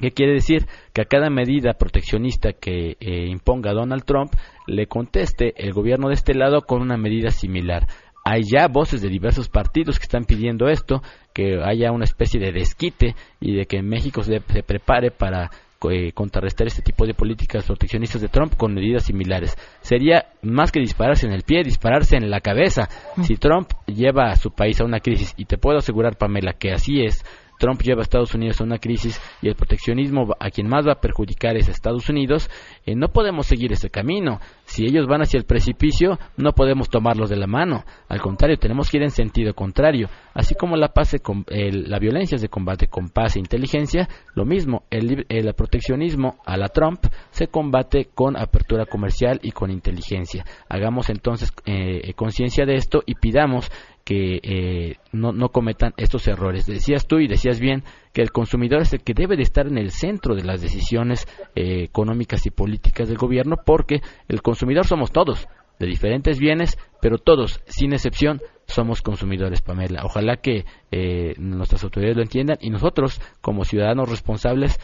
¿Qué quiere decir? Que a cada medida proteccionista que eh, imponga Donald Trump le conteste el gobierno de este lado con una medida similar. Hay ya voces de diversos partidos que están pidiendo esto, que haya una especie de desquite y de que México se prepare para eh, contrarrestar este tipo de políticas proteccionistas de Trump con medidas similares. Sería más que dispararse en el pie, dispararse en la cabeza. Si Trump lleva a su país a una crisis, y te puedo asegurar, Pamela, que así es, Trump lleva a Estados Unidos a una crisis y el proteccionismo a quien más va a perjudicar es a Estados Unidos, eh, no podemos seguir ese camino. Si ellos van hacia el precipicio, no podemos tomarlos de la mano. Al contrario, tenemos que ir en sentido contrario. Así como la, paz con, la violencia se combate con paz e inteligencia, lo mismo, el, el proteccionismo a la Trump se combate con apertura comercial y con inteligencia. Hagamos entonces eh, conciencia de esto y pidamos que eh, no, no, cometan estos errores. Decías tú y decías bien que el consumidor es el que debe de estar en el centro de las decisiones eh, económicas y políticas del gobierno porque el consumidor somos todos, de diferentes bienes, pero todos, sin excepción, somos consumidores, Pamela. Ojalá que eh, nuestras autoridades lo entiendan y nosotros, como ciudadanos responsables,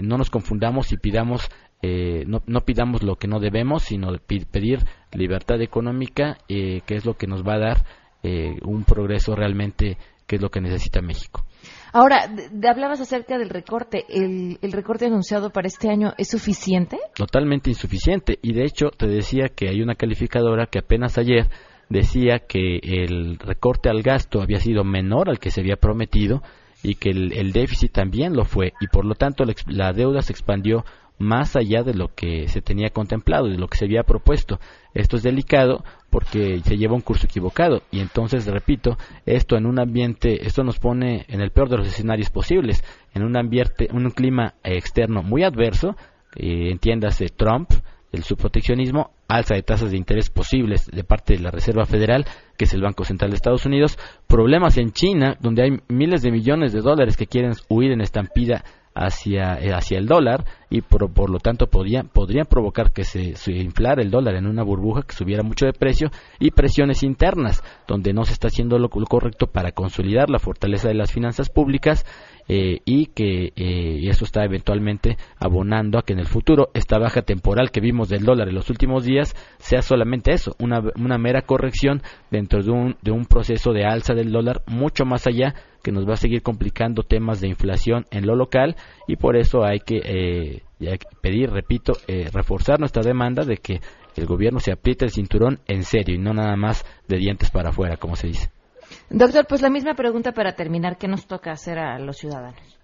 no nos confundamos y pidamos no, no, pidamos lo que no debemos, sino pedir libertad económica, que es lo que nos va a dar eh, un progreso realmente que es lo que necesita México. Ahora, de, hablabas acerca del recorte. ¿El, ¿El, recorte anunciado para este año es suficiente? Totalmente insuficiente. Y de hecho, te decía que hay una calificadora que apenas ayer decía que el recorte al gasto había sido menor al que se había prometido y que el, el déficit también lo fue. Y por lo tanto, la, la deuda se expandió más allá de lo que se tenía contemplado, de lo que se había propuesto. Esto es delicado porque se lleva un curso equivocado. Y entonces, repito, esto en un ambiente, esto nos pone en el peor de los escenarios posibles, en un ambiente, un clima externo muy adverso, eh, entiéndase Trump, el subproteccionismo, alza de tasas de interés posibles de parte de la Reserva Federal, que es el Banco Central de Estados Unidos, problemas en China, donde hay miles de millones de dólares que quieren huir en estampida hacia, eh, hacia el dólar y por, por lo tanto podrían, podrían provocar que se, inflara el dólar en una burbuja que subiera mucho de precio y presiones internas donde no se está haciendo lo correcto para consolidar la fortaleza de las finanzas públicas eh, y que eh, eso está eventualmente abonando a que en el futuro esta baja temporal que vimos del dólar en los últimos días sea solamente eso, una, una mera corrección dentro de un, de un proceso de alza del dólar mucho más allá que nos va a seguir complicando temas de inflación en lo local y por eso hay que eh, pedir, repito, eh, reforzar nuestra demanda de que el gobierno se apriete el cinturón en serio y no nada más de dientes para afuera, como se dice. Doctor, pues la misma pregunta para terminar, ¿qué nos toca hacer a los ciudadanos?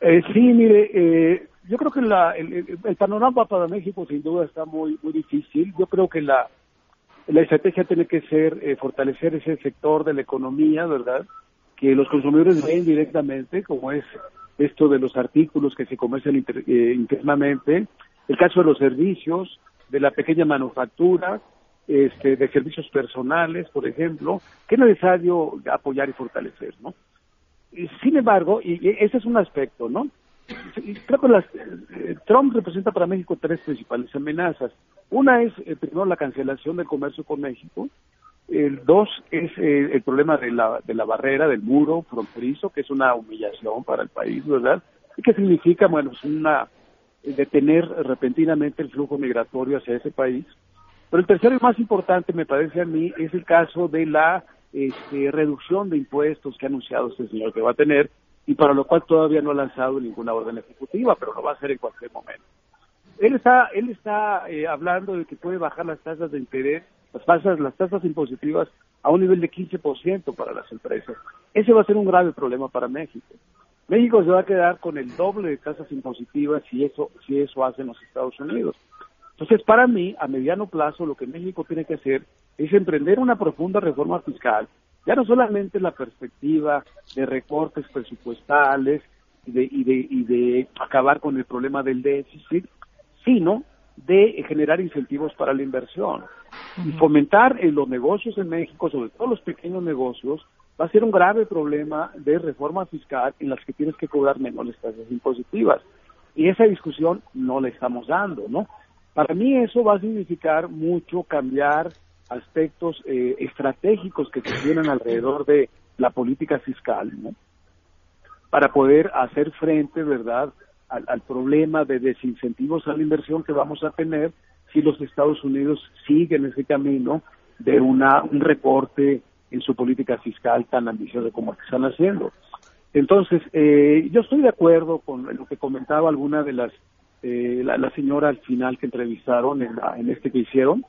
Eh, sí, mire, eh, yo creo que la, el, panorama para México sin duda está muy muy difícil. Yo creo que la, la estrategia tiene que ser eh, fortalecer ese sector de la economía, ¿verdad? Que los consumidores ven directamente, como es esto de los artículos que se comercian internamente, el caso de los servicios, de la pequeña manufactura, este, de servicios personales, por ejemplo, que es necesario apoyar y fortalecer, ¿no? Sin embargo, y, ese es un aspecto, ¿no? Creo que las, eh, Trump representa para México tres principales amenazas. Una es, eh, primero, la cancelación del comercio con México. El dos es eh, el problema de la, de la barrera, del muro fronterizo, que es una humillación para el país, ¿verdad? ¿Y qué significa? Bueno, es una detener repentinamente el flujo migratorio hacia ese país. Pero el tercero y más importante, me parece a mí, es el caso de la este, reducción de impuestos que ha anunciado este señor que va a tener y para lo cual todavía no ha lanzado ninguna orden ejecutiva, pero lo va a hacer en cualquier momento. Él está, él está eh, hablando de que puede bajar las tasas de interés, las tasas, las tasas impositivas a un nivel de 15% para las empresas. Ese va a ser un grave problema para México. México se va a quedar con el doble de tasas impositivas si eso, si eso hacen los Estados Unidos. Entonces, para mí, a mediano plazo, lo que México tiene que hacer es emprender una profunda reforma fiscal, ya no solamente la perspectiva de recortes presupuestales y de, y de, y de acabar con el problema del déficit, sino de generar incentivos para la inversión. Y fomentar en los negocios en México, sobre todo los pequeños negocios, va a ser un grave problema de reforma fiscal en las que tienes que cobrar menores tasas impositivas. Y esa discusión no la estamos dando, ¿no? Para mí eso va a significar mucho cambiar aspectos eh, estratégicos que se tienen alrededor de la política fiscal, ¿no? Para poder hacer frente, ¿verdad?, al, problema de desincentivos a la inversión que vamos a tener si los Estados Unidos siguen ese camino de una, un recorte en su política fiscal tan ambiciosa como el que están haciendo. Entonces, eh, yo estoy de acuerdo con lo que comentaba alguna de las, eh, la, señora al final que entrevistaron en, en este que hicieron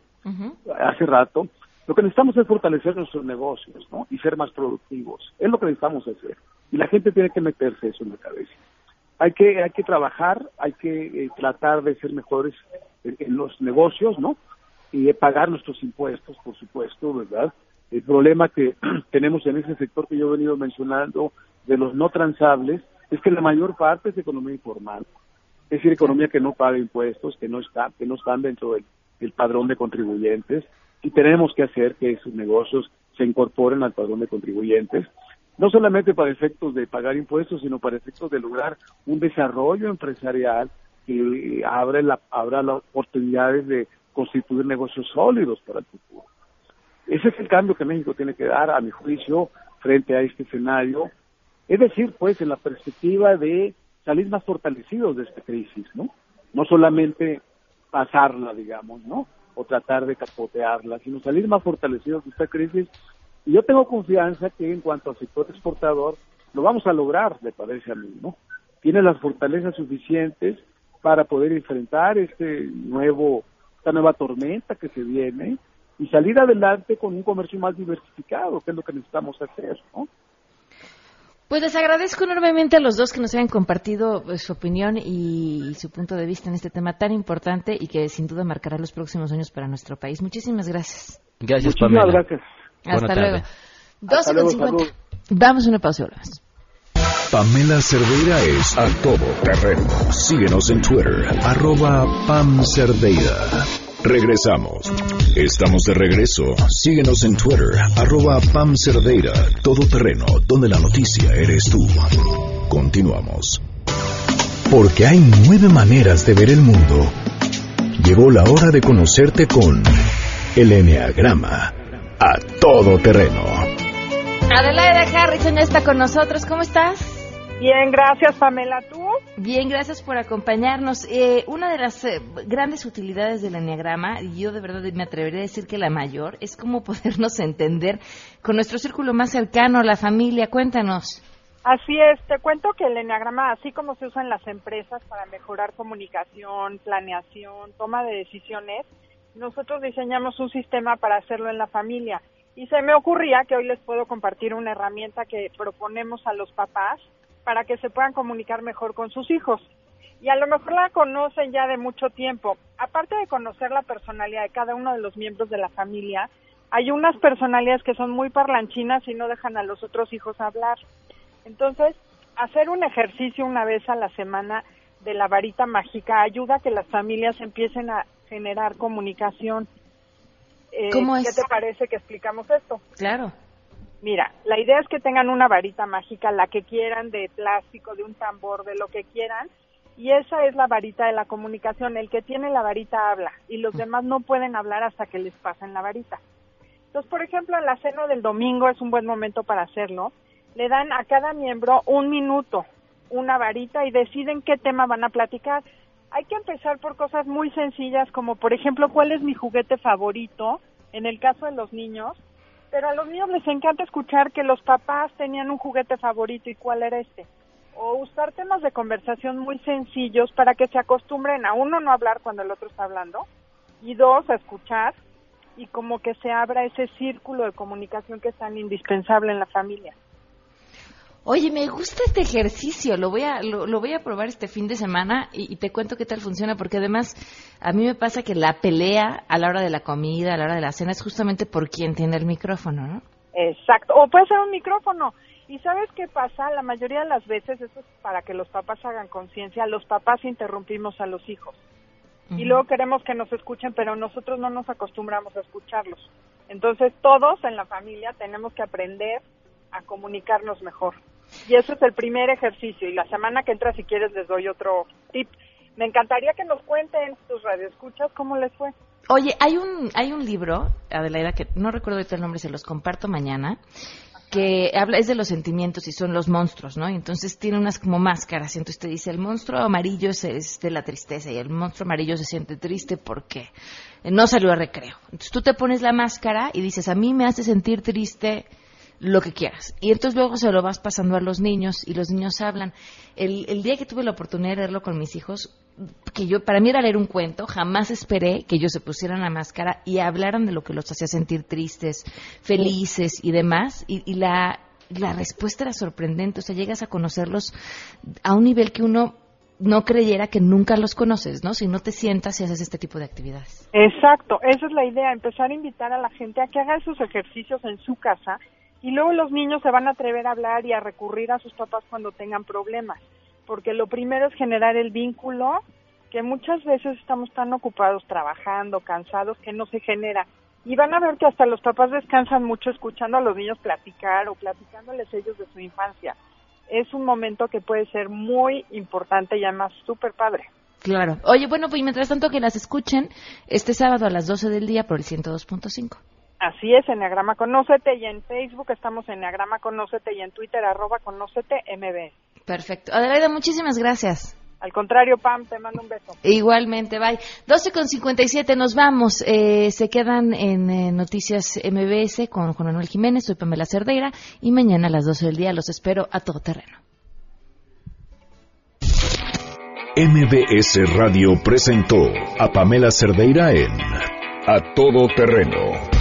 hace rato. Lo que necesitamos es fortalecer nuestros negocios, ¿no? Y ser más productivos. Es lo que necesitamos hacer. Y la gente tiene que meterse eso en la cabeza. Hay que, hay que trabajar, hay que eh, tratar de ser mejores en, en los negocios, ¿no? Y pagar nuestros impuestos, por supuesto, ¿verdad? El problema que tenemos en ese sector que yo he venido mencionando de los no transables es que la mayor parte es economía informal, es decir, economía que no paga impuestos, que no está, que no están dentro del, padrón de contribuyentes y tenemos que hacer que esos negocios se incorporen al padrón de contribuyentes, no solamente para efectos de pagar impuestos, sino para efectos de lograr un desarrollo empresarial que abra la, abra las oportunidades de constituir negocios sólidos para el futuro. Ese es el cambio que México tiene que dar, a mi juicio, frente a este escenario. Es decir, pues, en la perspectiva de salir más fortalecidos de esta crisis, ¿no? No solamente pasarla, digamos, ¿no? O tratar de capotearla, sino salir más fortalecidos de esta crisis. Y yo tengo confianza que en cuanto al sector exportador, lo vamos a lograr, me parece a mí, ¿no? Tiene las fortalezas suficientes para poder enfrentar este nuevo, esta nueva tormenta que se viene y salir adelante con un comercio más diversificado, que es lo que necesitamos hacer, ¿no? Pues les agradezco enormemente a los dos que nos hayan compartido pues, su opinión y su punto de vista en este tema tan importante y que sin duda marcará los próximos años para nuestro país. Muchísimas gracias. Gracias, Pamela. gracias. Hasta luego. 12 Vamos a una pausa y Pamela Cerdeira es a todo terreno. Síguenos en Twitter, arroba Pam Cerdeira. Regresamos. Estamos de regreso. Síguenos en Twitter, arroba Pam Cerdeira, todo terreno, donde la noticia eres tú. Continuamos. Porque hay nueve maneras de ver el mundo. Llegó la hora de conocerte con el Enneagrama, a todo terreno. Adelaide Harrison está con nosotros. ¿Cómo estás? Bien, gracias Pamela. ¿Tú? Bien, gracias por acompañarnos. Eh, una de las eh, grandes utilidades del Enneagrama, y yo de verdad me atrevería a decir que la mayor, es cómo podernos entender con nuestro círculo más cercano, la familia. Cuéntanos. Así es, te cuento que el Enneagrama, así como se usa en las empresas para mejorar comunicación, planeación, toma de decisiones, nosotros diseñamos un sistema para hacerlo en la familia. Y se me ocurría que hoy les puedo compartir una herramienta que proponemos a los papás para que se puedan comunicar mejor con sus hijos. Y a lo mejor la conocen ya de mucho tiempo. Aparte de conocer la personalidad de cada uno de los miembros de la familia, hay unas personalidades que son muy parlanchinas y no dejan a los otros hijos hablar. Entonces, hacer un ejercicio una vez a la semana de la varita mágica ayuda a que las familias empiecen a generar comunicación. Eh, ¿Cómo es? ¿Qué te parece que explicamos esto? Claro. Mira, la idea es que tengan una varita mágica, la que quieran, de plástico, de un tambor, de lo que quieran, y esa es la varita de la comunicación. El que tiene la varita habla y los demás no pueden hablar hasta que les pasen la varita. Entonces, por ejemplo, en la cena del domingo es un buen momento para hacerlo. Le dan a cada miembro un minuto, una varita y deciden qué tema van a platicar. hay que empezar por cosas muy sencillas como por ejemplo cuál es mi juguete favorito en el caso de los niños, pero a los niños les encanta escuchar que los papás tenían un juguete favorito y cuál era este. O usar temas de conversación muy sencillos para que se acostumbren a uno no hablar cuando el otro está hablando y dos a escuchar y como que se abra ese círculo de comunicación que es tan indispensable en la familia. Oye, me gusta este ejercicio, lo voy a, lo, voy a probar este fin de semana y, te cuento qué tal funciona, porque además a mí me pasa que la pelea a la hora de la comida, a la hora de la cena, es justamente por quien tiene el micrófono, ¿no? Exacto, o puede ser un micrófono. ¿Y sabes qué pasa? La mayoría de las veces, eso es para que los papás hagan conciencia, los papás interrumpimos a los hijos. Y luego queremos que nos escuchen, pero nosotros no nos acostumbramos a escucharlos. Entonces todos en la familia tenemos que aprender a comunicarnos mejor. Y eso es el primer ejercicio. Y la semana que entra, si quieres, les doy otro tip. Me encantaría que nos cuenten tus radioescuchas cómo les fue. Oye, hay un, hay un libro, Adelaida, que no recuerdo ahorita el nombre, se los comparto mañana, que habla es de los sentimientos y son los monstruos, ¿no? entonces tiene unas como máscaras. Y entonces te dice, el monstruo amarillo es, es, de la tristeza y el monstruo amarillo se siente triste porque no salió a recreo. Entonces tú te pones la máscara y dices, a mí me hace sentir triste lo que quieras. Y entonces luego se lo vas pasando a los niños y los niños hablan. El, el, día que tuve la oportunidad de leerlo con mis hijos, que yo para mí era leer un cuento, jamás esperé que ellos se pusieran la máscara y hablaran de lo que los hacía sentir tristes, felices y demás. Y, y la, la respuesta era sorprendente. O sea, llegas a conocerlos a un nivel que uno no creyera que nunca los conoces, ¿no? Si no te sientas y haces este tipo de actividades. Exacto, esa es la idea, empezar a invitar a la gente a que haga esos ejercicios en su casa y luego los niños se van a atrever a hablar y a recurrir a sus papás cuando tengan problemas, porque lo primero es generar el vínculo que muchas veces estamos tan ocupados trabajando, cansados, que no se genera. Y van a ver que hasta los papás descansan mucho escuchando a los niños platicar o platicándoles ellos de su infancia. Es un momento que puede ser muy importante y además súper padre. Claro. Oye, bueno, pues mientras tanto que las escuchen este sábado a las 12 del día por el 102.5. Así es, Enneagrama Conócete y en Facebook estamos en Enneagrama Conócete y en Twitter arroba Conócete MB. Perfecto. Adelaida, muchísimas gracias. Al contrario, Pam, te mando un beso. Igualmente, bye. 12 con 57, nos vamos. Eh, se quedan en eh, Noticias MBS con Juan Manuel Jiménez, soy Pamela Cerdeira y mañana a las 12 del día los espero a todo terreno. MBS Radio presentó a Pamela Cerdeira en A Todo Terreno